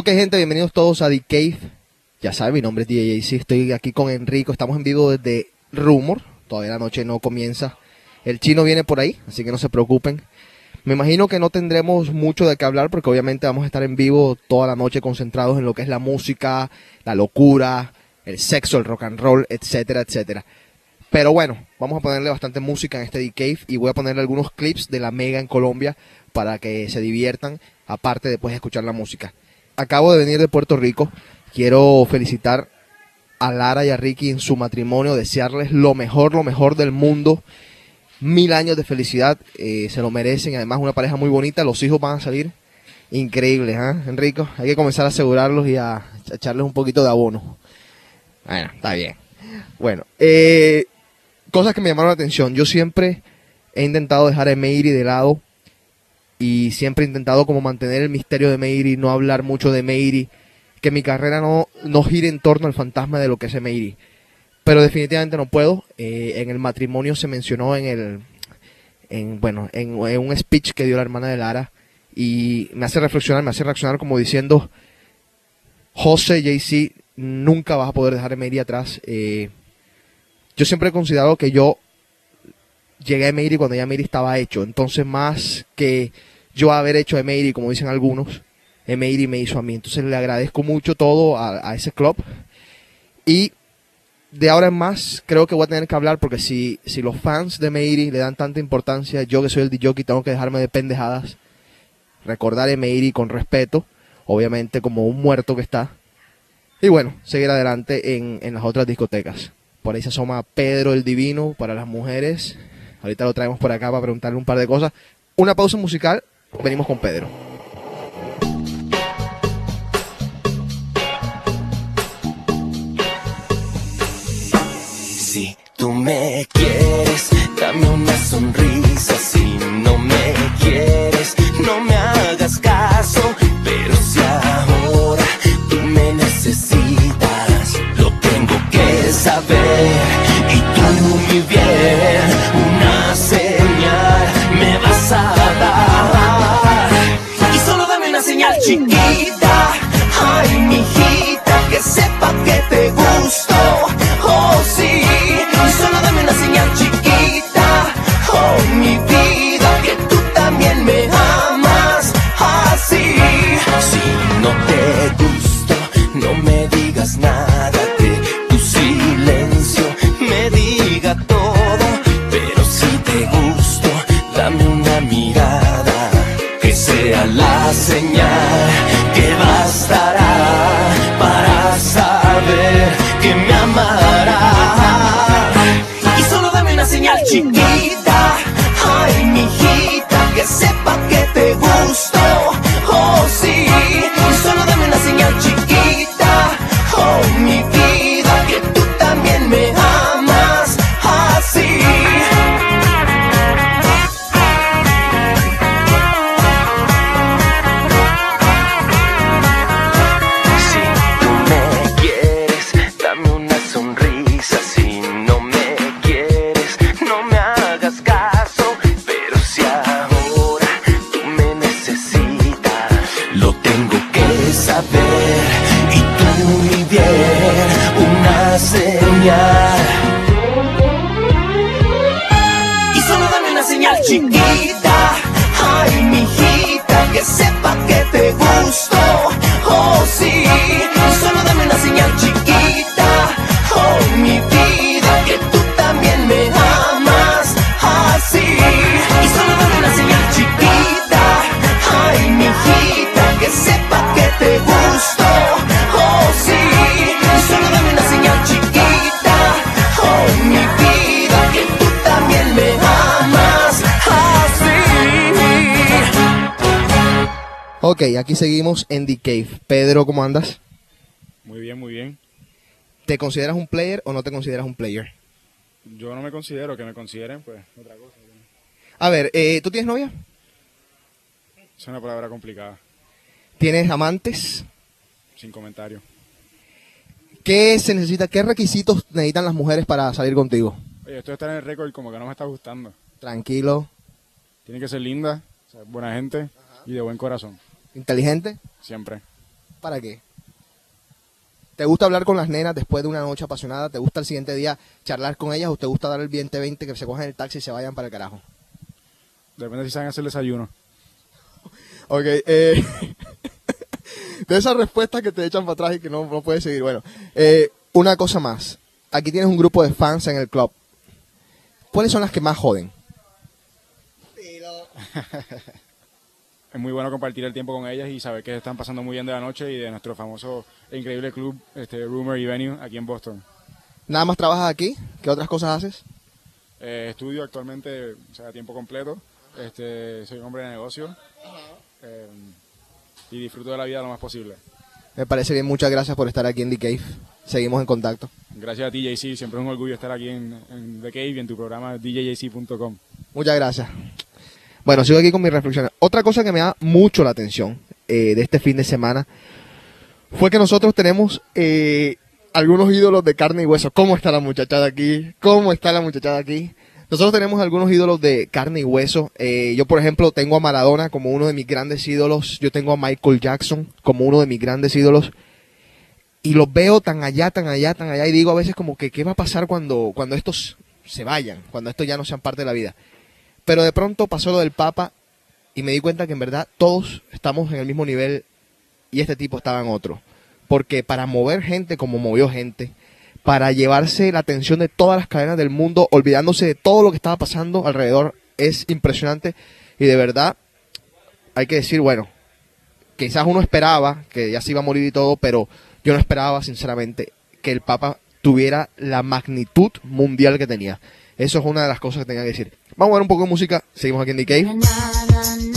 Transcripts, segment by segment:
Ok, gente, bienvenidos todos a The Cave. Ya saben, mi nombre es DJ estoy aquí con Enrico, estamos en vivo desde Rumor. Todavía la noche no comienza. El chino viene por ahí, así que no se preocupen. Me imagino que no tendremos mucho de qué hablar porque obviamente vamos a estar en vivo toda la noche concentrados en lo que es la música, la locura, el sexo, el rock and roll, etcétera, etcétera. Pero bueno, vamos a ponerle bastante música en este D-Cave y voy a ponerle algunos clips de la Mega en Colombia para que se diviertan, aparte de después escuchar la música. Acabo de venir de Puerto Rico, quiero felicitar a Lara y a Ricky en su matrimonio, desearles lo mejor, lo mejor del mundo mil años de felicidad, eh, se lo merecen, además una pareja muy bonita, los hijos van a salir increíbles, ¿eh, Enrico? Hay que comenzar a asegurarlos y a, echarles un poquito de abono. Bueno, está bien. Bueno, eh, cosas que me llamaron la atención. Yo siempre he intentado dejar a Meiri de lado y siempre he intentado como mantener el misterio de Meiri, no hablar mucho de Meiri, que mi carrera no, no gire en torno al fantasma de lo que es Meiri pero definitivamente no puedo. Eh, en el matrimonio se mencionó en el, en, bueno, en, un speech que dio la hermana de Lara y me hace reflexionar, me hace reaccionar como diciendo, José, JC, nunca vas a poder dejar Mary atrás. Eh, yo siempre he considerado que yo llegué a Mary cuando ya Mary estaba hecho, entonces más que yo haber hecho a Mary, como dicen algunos, Mary me hizo a mí. Entonces le agradezco mucho todo a, ese club y de ahora en más creo que voy a tener que hablar porque si, si los fans de Meiri le dan tanta importancia, yo que soy el DJ tengo que dejarme de pendejadas, recordar a Meiri con respeto, obviamente como un muerto que está, y bueno, seguir adelante en, en las otras discotecas. Por ahí se asoma Pedro el Divino para las mujeres. Ahorita lo traemos por acá para preguntarle un par de cosas. Una pausa musical, venimos con Pedro. Si tú me quieres, dame una sonrisa. Si no me quieres, no me hagas caso. Pero si ahora tú me necesitas, lo tengo que saber. Y tú, mi bien, chiquita. Ay, mi hijita, que sepa que te gusto. Oh, chiquita. Ay, mi hijita, que sepa que te gusto. Oh, sí. Solo dame una señal chiquita. Oh, mi vida, que tú también me amas. Así. Si tú me quieres, dame una sonrisa. Si no me chiquita. Ok, aquí seguimos en The Cave. Pedro, ¿cómo andas? Muy bien, muy bien. ¿Te consideras un player o no te consideras un player? Yo no me considero, que me consideren, pues, otra cosa. A ver, eh, ¿tú tienes novia? Es una palabra complicada, ¿Tienes amantes? sin comentario. ¿Qué se necesita? ¿Qué requisitos necesitan las mujeres para salir contigo? Oye, esto de estar en el récord como que no me está gustando. Tranquilo, Tiene que ser linda, o sea, buena gente y de buen corazón, inteligente. siempre. ¿Para qué? ¿Te gusta hablar con las nenas después de una noche apasionada? ¿Te gusta el siguiente día charlar con ellas o te gusta dar el 20-20 que se cojan el taxi y se vayan para el carajo? Depende si saben hacer desayuno. Ok, eh, de esas respuestas que te echan para atrás y que no, no puedes seguir. Bueno, eh, una cosa más. Aquí tienes un grupo de fans en el club. ¿Cuáles son las que más joden? Es muy bueno compartir el tiempo con ellas y saber que están pasando muy bien de la noche y de nuestro famoso e increíble club, este Rumor y Venue, aquí en Boston. ¿Nada más trabajas aquí? ¿Qué otras cosas haces? Eh, estudio actualmente, o sea, a tiempo completo. Este, soy un hombre de negocio. Eh, y disfruto de la vida lo más posible. Me parece bien, muchas gracias por estar aquí en The Cave. Seguimos en contacto. Gracias a ti, JC. Siempre es un orgullo estar aquí en, en The Cave y en tu programa djjc.com. Muchas gracias. Bueno, sigo aquí con mis reflexiones. Otra cosa que me da mucho la atención eh, de este fin de semana fue que nosotros tenemos eh, algunos ídolos de carne y hueso. ¿Cómo está la muchachada aquí? ¿Cómo está la muchachada aquí? Nosotros tenemos algunos ídolos de carne y hueso. Eh, yo, por ejemplo, tengo a Maradona como uno de mis grandes ídolos. Yo tengo a Michael Jackson como uno de mis grandes ídolos. Y los veo tan allá, tan allá, tan allá. Y digo a veces como que, ¿qué va a pasar cuando, cuando estos se vayan? Cuando estos ya no sean parte de la vida. Pero de pronto pasó lo del Papa y me di cuenta que en verdad todos estamos en el mismo nivel y este tipo estaba en otro. Porque para mover gente como movió gente, para llevarse la atención de todas las cadenas del mundo, olvidándose de todo lo que estaba pasando alrededor, es impresionante. Y de verdad, hay que decir, bueno, quizás uno esperaba que ya se iba a morir y todo, pero yo no esperaba, sinceramente, que el Papa tuviera la magnitud mundial que tenía. Eso es una de las cosas que tenía que decir. Vamos a ver un poco de música. Seguimos aquí en The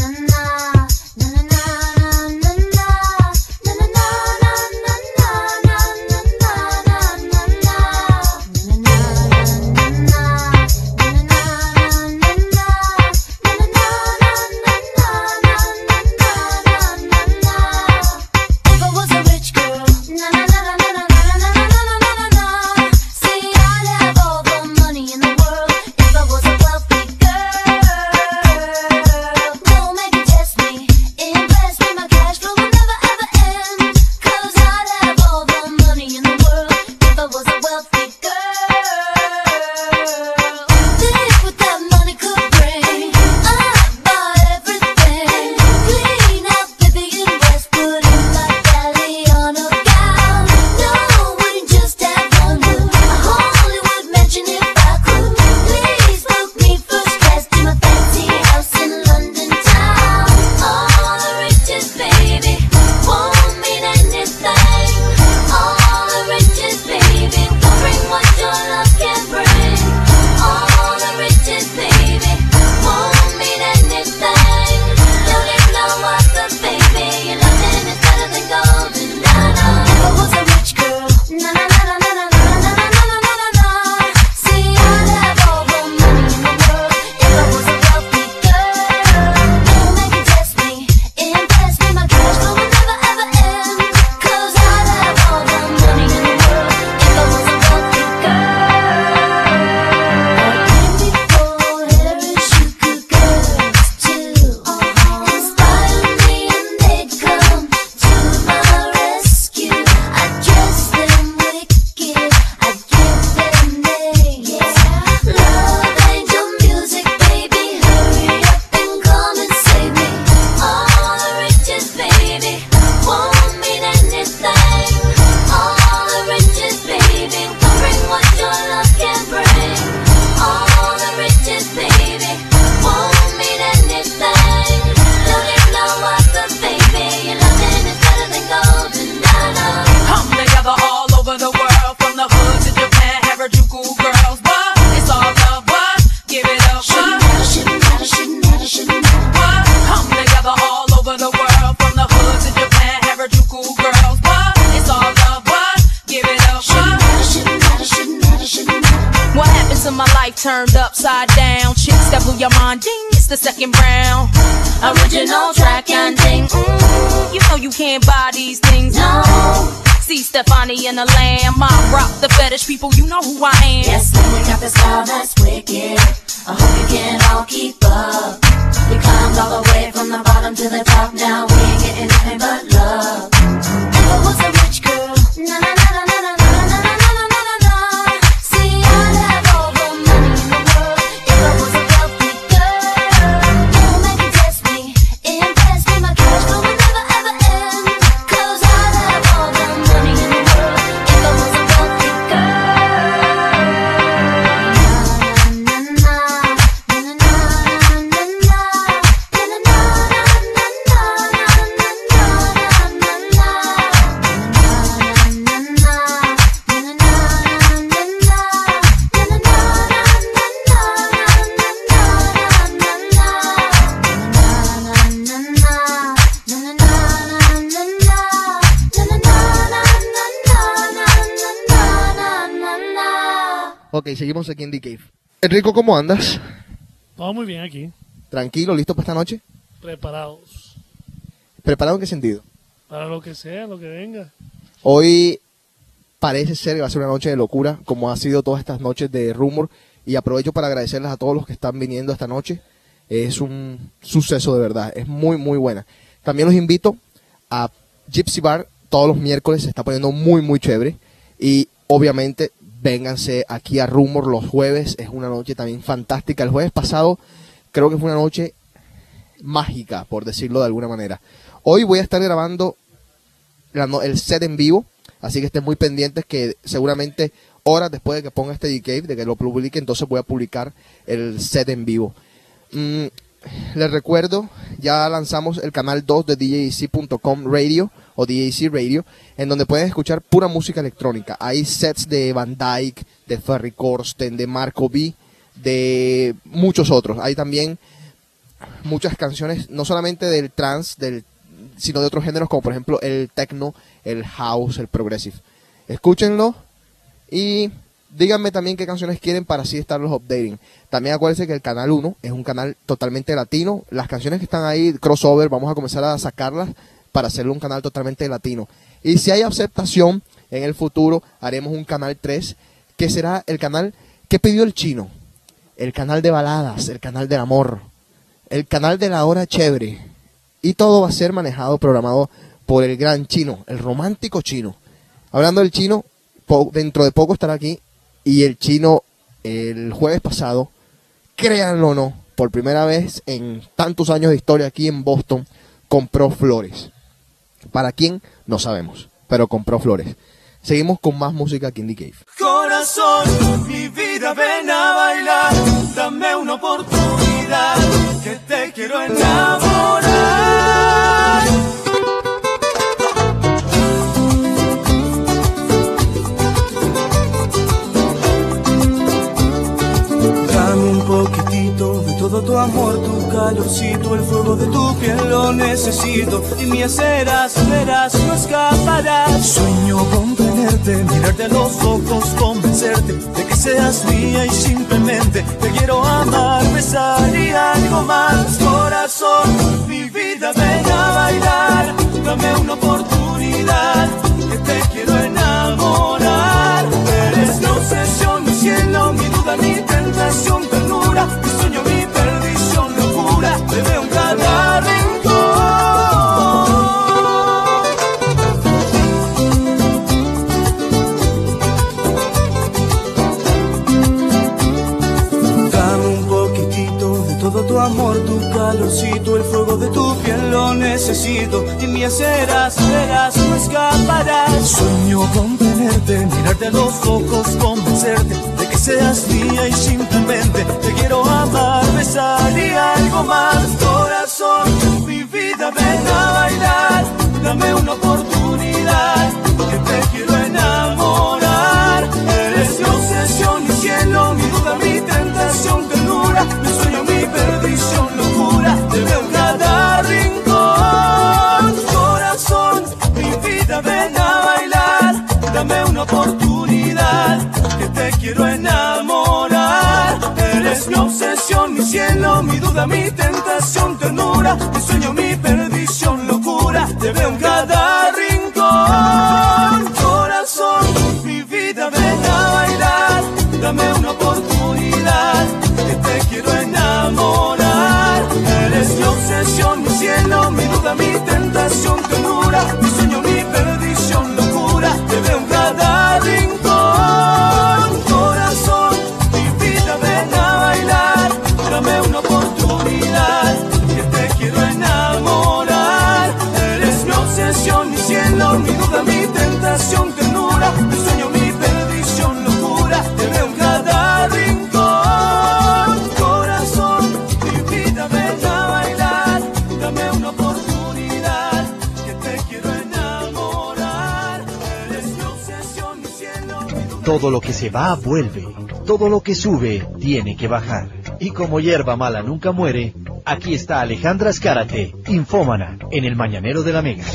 rock the fetish people, you know who I am. Yes, man, we got the style that's wicked. I hope you can all keep up. We climbed all the way from the bottom to the top. Now we ain't getting Ok, seguimos aquí en The Cave. Enrico, ¿cómo andas? Vamos muy bien aquí, ¿Tranquilo? ¿Listo para esta noche? preparados ¿Preparado en qué sentido? para lo que sea, lo que venga. Hoy parece ser que va a ser una noche de locura, como ha sido todas estas noches de Rumor. Y aprovecho para agradecerles a todos los que están viniendo esta noche. Es un suceso de verdad, es muy, muy buena. También los invito a Gypsy Bar todos los miércoles, se está poniendo muy, muy chévere. Y obviamente vénganse aquí a Rumor los jueves, es una noche también fantástica. El jueves pasado creo que fue una noche mágica, por decirlo de alguna manera. Hoy voy a estar grabando el set en vivo, así que estén muy pendientes que seguramente horas después de que ponga este D-Cave, de que lo publique, entonces voy a publicar el set en vivo. Mm, les recuerdo, ya lanzamos el canal 2 de DJC.com Radio o DJC Radio, en donde pueden escuchar pura música electrónica. Hay sets de Van Dyke, de Ferry Corsten, de Marco B, de muchos otros. Hay también muchas canciones, no solamente del trance, del, sino de otros géneros, como por ejemplo el techno, el house, el progressive. Escúchenlo y díganme también qué canciones quieren para así estarlos updating. También acuérdense que el canal 1 es un canal totalmente latino. Las canciones que están ahí, crossover, vamos a comenzar a sacarlas para hacerlo un canal totalmente latino. Y si hay aceptación, en el futuro haremos un canal 3, que será el canal que pidió el chino. El canal de baladas, el canal del amor, el canal de la hora chévere. Y todo va a ser manejado, programado por el gran chino, el romántico chino. Hablando del chino, dentro de poco estará aquí. Y el chino, el jueves pasado, créanlo o no, por primera vez en tantos años de historia aquí en Boston, compró flores. ¿Para quién? No sabemos, pero compró flores. Seguimos con más música aquí en The Cave. Corazón, mi vida, ven a bailar, dame una oportunidad, que te quiero enamorar. Tu amor, tu calorcito, el fuego de tu piel lo necesito. Y me serás, verás, no escaparás. Sueño con tenerte, mirarte a los ojos, convencerte de que seas mía y simplemente te quiero amar, besar y algo más. Corazón, mi vida, ven a bailar, dame una oportunidad, que te quiero enamorar. Eres mi obsesión, mi cielo, mi duda, mi tentación, lo necesito. Y me serás, verás, no escaparás. Sueño con tenerte, mirarte a los ojos, convencerte de que seas mía y simplemente te quiero amar, besar y algo más. Corazón, mi vida, ven a bailar, dame una oportunidad, mi duda, mi tentación, ternura, mi sueño, mi perdición, locura. Te veo en cada que te quiero enamorar. Eres mi obsesión, mi cielo, mi duda, mi tentación, ternura, mi sueño, mi perdición, locura. Te veo en cada rincón. Corazón, mi vida, ven a bailar, dame una oportunidad, que te quiero enamorar. Eres mi obsesión, mi cielo, mi duda. Todo lo que se va vuelve, todo lo que sube tiene que bajar. Y como hierba mala nunca muere, aquí está Alejandra Escárate, infómana, en el Mañanero de la Mega.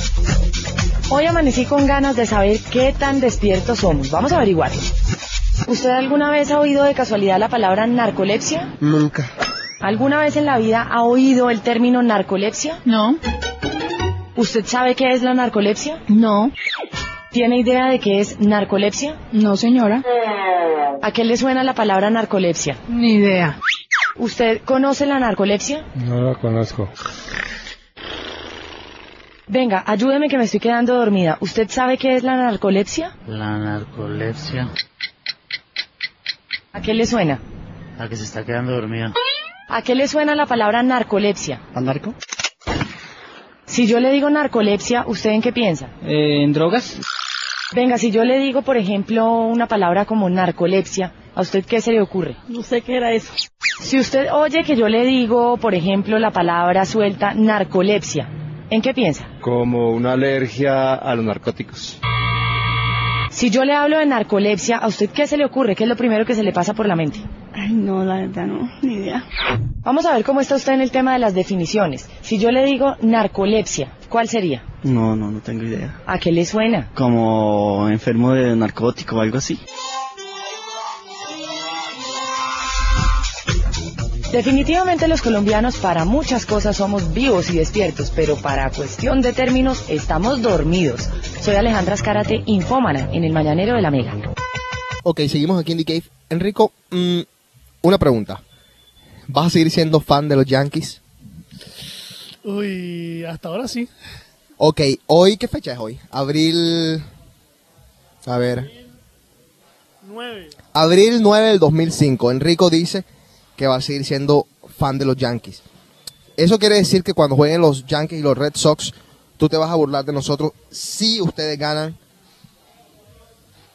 Hoy amanecí con ganas de saber qué tan despiertos somos. Vamos a averiguarlo. ¿Usted alguna vez ha oído de casualidad la palabra narcolepsia? Nunca. ¿Alguna vez en la vida ha oído el término narcolepsia? No, ¿Usted sabe qué es la narcolepsia? no, ¿Tiene idea de qué es narcolepsia? no señora, ¿A qué le suena la palabra narcolepsia? ni idea. ¿Usted conoce la narcolepsia? No lo conozco. Venga, ayúdeme que me estoy quedando dormida. ¿Usted sabe qué es la narcolepsia? La narcolepsia. ¿A qué le suena? A que se está quedando dormida. ¿A qué le suena la palabra narcolepsia? ¿A narco? Si yo le digo narcolepsia, ¿usted en qué piensa? ¿En drogas? Venga, si yo le digo, por ejemplo, una palabra como narcolepsia, ¿a usted qué se le ocurre? No sé qué era eso. Si usted oye que yo le digo, por ejemplo, la palabra suelta narcolepsia, ¿en qué piensa? Como una alergia a los narcóticos. Si yo le hablo de narcolepsia, ¿a usted qué se le ocurre? ¿Qué es lo primero que se le pasa por la mente? Ay, no, la verdad no, ni idea. Vamos a ver cómo está usted en el tema de las definiciones. Si yo le digo narcolepsia, ¿cuál sería? No, no, no tengo idea. ¿A qué le suena? Como enfermo de narcótico o algo así. Definitivamente los colombianos para muchas cosas somos vivos y despiertos, pero para cuestión de términos estamos dormidos. Soy Alejandra Escárate, infómana en el Mañanero de la Mega. Ok, seguimos aquí en The Cave. Enrico, mm, una pregunta. ¿Vas a seguir siendo fan de los Yankees? Uy, hasta ahora sí. Ok, hoy, ¿qué fecha es hoy? Abril... A ver. 9. Abril 9 del 2005. Enrico dice que va a seguir siendo fan de los Yankees. Eso quiere decir que cuando jueguen los Yankees y los Red Sox, tú te vas a burlar de nosotros si ustedes ganan.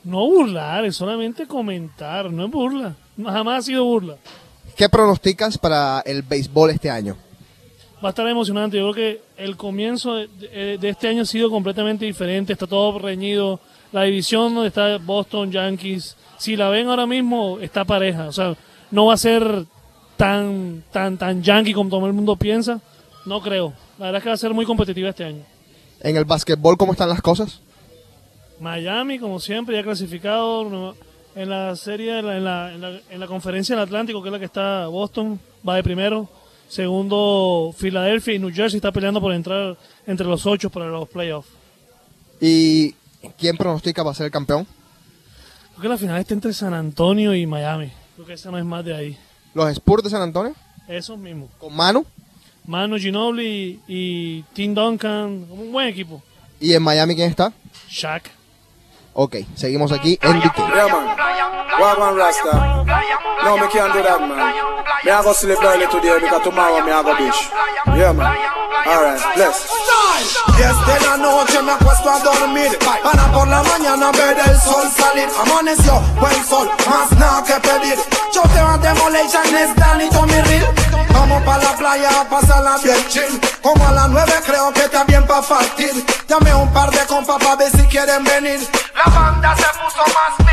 No burlar, es solamente comentar, no es burla. Jamás ha sido burla. ¿Qué pronosticas para el béisbol este año? Va a estar emocionante. Yo creo que el comienzo de, de- de este año ha sido completamente diferente. Está todo reñido. La división donde está Boston, Yankees, si la ven ahora mismo, está pareja. O sea, no va a ser tan, tan, tan Yankee como todo el mundo piensa. No creo. La verdad es que va a ser muy competitiva este año. En el básquetbol, ¿cómo están las cosas? Miami, como siempre, ya clasificado en la serie, en la, en la, en la- en la conferencia del Atlántico, que es la que está Boston, va de primero. Segundo, Filadelfia y New Jersey está peleando por entrar entre los ocho para los playoffs. ¿Y quién pronostica va a ser el campeón? Creo que la final está entre San Antonio y Miami. Creo que esa no es más de ahí. ¿Los Spurs de San Antonio? Esos mismos. ¿Con Manu? Manu Ginobili y Tim Duncan, un buen equipo. ¿Y en Miami quién está? Shaq. Ok, seguimos aquí en. Wagwan Rasta. No, me can't do that, man. Me I go sleep early today because tomorrow me I go beach. Yeah, man. Alright, bless. Desde la noche me acuesto a dormir Para por la mañana ver el sol salir Amaneció, buen sol, más nada que pedir Choteo a Demolition, es Danny Tommy Real Vamos pa' la playa a pasarla bien chill Como a las nueve creo que está bien pa' partir Dame un par de compas pa' ver si quieren venir La banda se puso más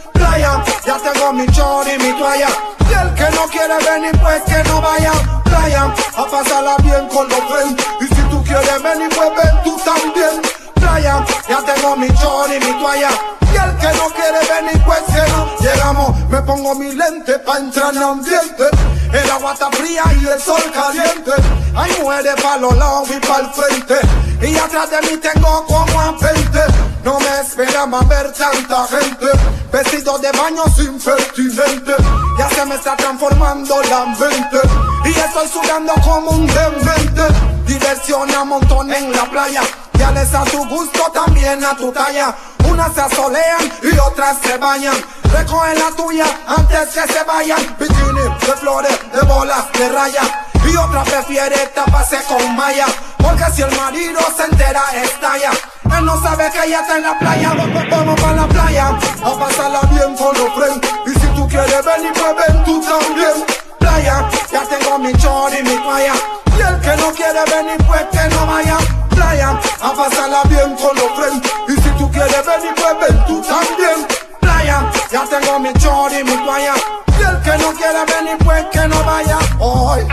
Playa, ya tengo mi chor y mi toalla. Y el que no quiere venir pues que no vaya Playa, a pasarla bien con los friends. Y si tú quieres venir pues ven tú también Playa, ya tengo mi chor y mi toalla. Y el que no quiere venir, pues que no. Llegamos, me pongo mi lente pa' entrar en ambiente El agua está fría y el sol caliente. Hay mujeres pa' los lados y pa' el frente. Y atrás de mí tengo como a 20 No me esperaba ver tanta gente. Vestido de baño sin pertinente. Ya se me está transformando la mente. Y estoy sudando como un demente. Diversión a montón en la playa Ya les a tu gusto, también a tu talla unas se asolean y otras se bañan. Recogen la tuya antes que se vayan. Bikini de flores, de bolas, de raya. Y otra prefiere taparse con malla. Porque si el marido se entera, estalla. Él no sabe que ella está en la playa. Vamos para la playa a pasarla bien con los friends. Y si tú quieres venir, pues ven tú también playa. Ya tengo mi chor y mi toalla. Y el que no quiere venir, pues que no vaya. Playa, a pasarla bien con los friends. Y si tú quieres venir, pues ven tú también. Playa, ya tengo mi chor y mi toalla. Y el que no quiere venir, pues que no vaya. Hoy,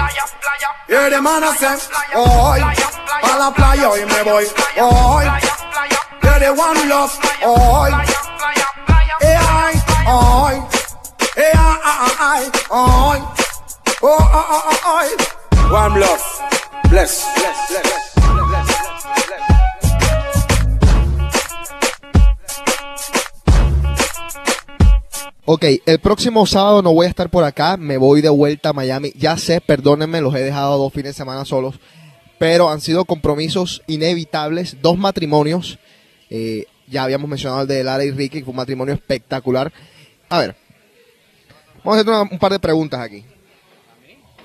y de amanecer. Hoy, a la playa hoy me voy. Hoy, de One Love. Hoy, eh, ay, eh, ah, ah, ah, ay, ay, ay, ay. Oh, oh, oh. One love. Bless. Ok, el próximo sábado no voy a estar por acá, me voy de vuelta a Miami. Ya sé, perdónenme, los he dejado dos fines de semana solos, pero han sido compromisos inevitables, dos matrimonios. Eh, ya habíamos mencionado el de Lara y Ricky, que fue un matrimonio espectacular. A ver, vamos a hacer un par de preguntas aquí.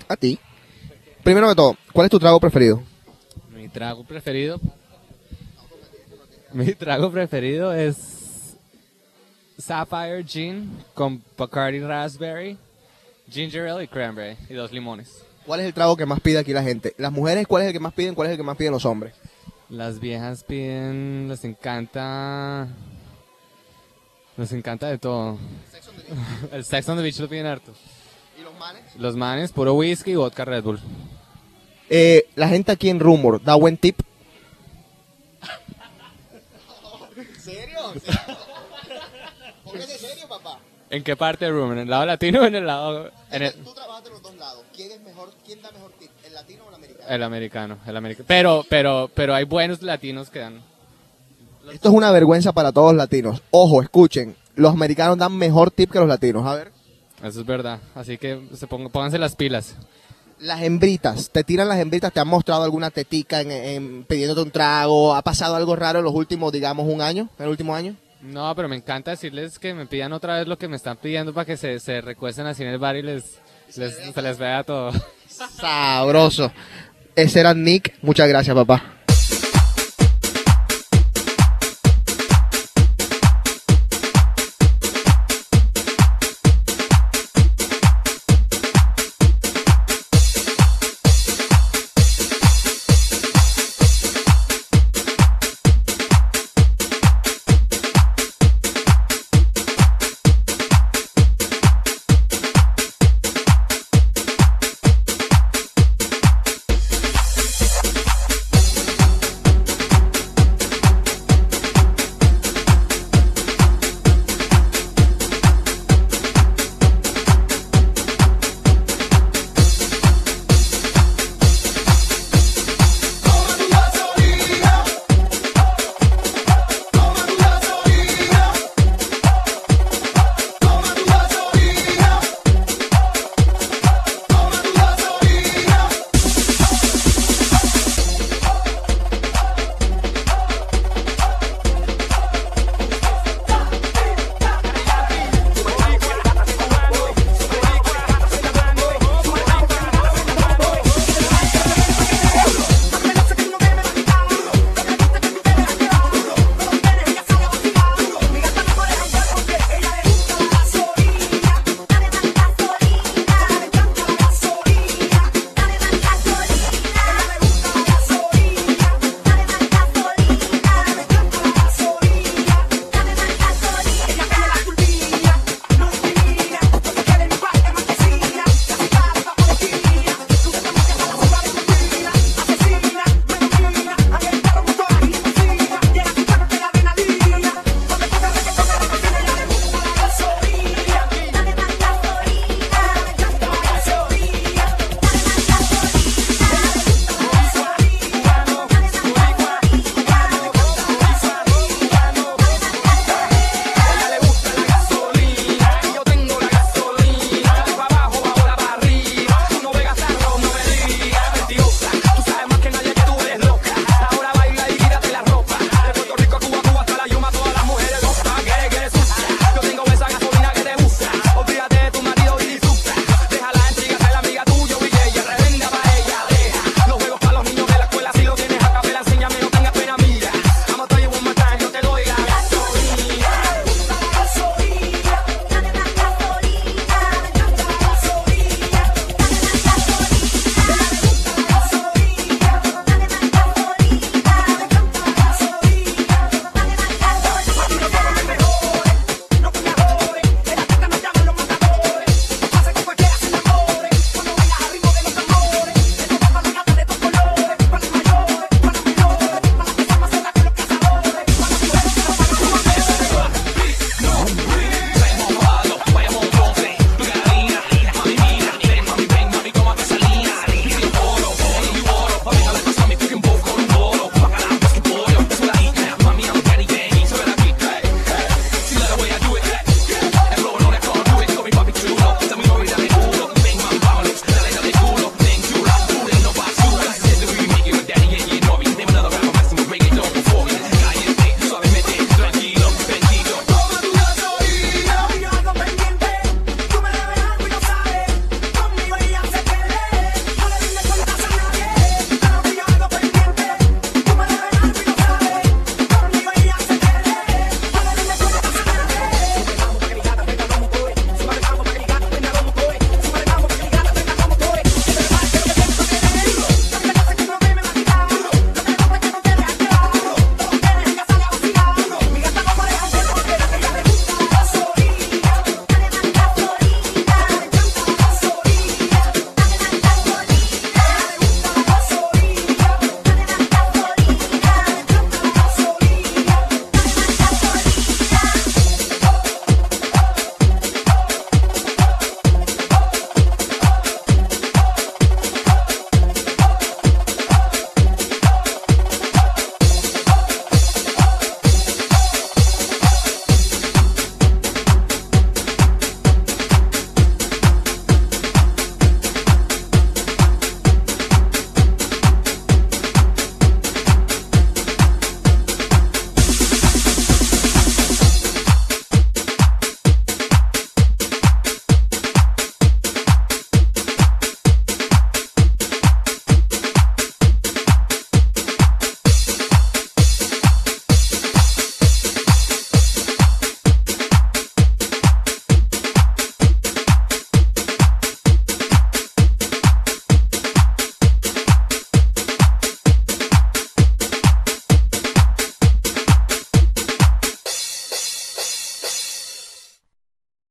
A ti. Primero de todo, ¿cuál es tu trago preferido? Mi trago preferido. Mi trago preferido es Sapphire Gin con Bacardi Raspberry, Ginger Ale y Cranberry y dos limones. ¿Cuál es el trago que más pide aquí la gente? Las mujeres, ¿cuál es el que más piden? ¿Cuál es el que más piden los hombres? Las viejas piden, les encanta, les encanta de todo. El Sex on the Beach lo piden harto. ¿Y los manes? Los manes, puro whisky y vodka Red Bull. Eh, la gente aquí en Rumor da buen tip. ¿En serio? Póngase serio, papá. ¿En qué parte de Room? ¿En el lado latino o en el lado...? En el, Tú trabajas de los dos lados. ¿Quién es mejor? ¿Quién da mejor tip? ¿El latino o el americano? el americano, el americano. Pero, pero, pero hay buenos latinos que dan. Esto es una vergüenza para todos los latinos. Ojo, escuchen. Los americanos dan mejor tip que los latinos. A ver. Eso es verdad. Así que se pongan, pónganse las pilas. Las hembritas, te tiran las hembritas, te han mostrado alguna tetica en, en- pidiéndote un trago. ¿Ha pasado algo raro en los últimos, digamos, un año? ¿En el último año? No, pero me encanta decirles que me pidan otra vez lo que me están pidiendo para que se, se recuesten así en el bar y les, les- se les vea todo. Sabroso. Ese era Nick. Muchas gracias, papá.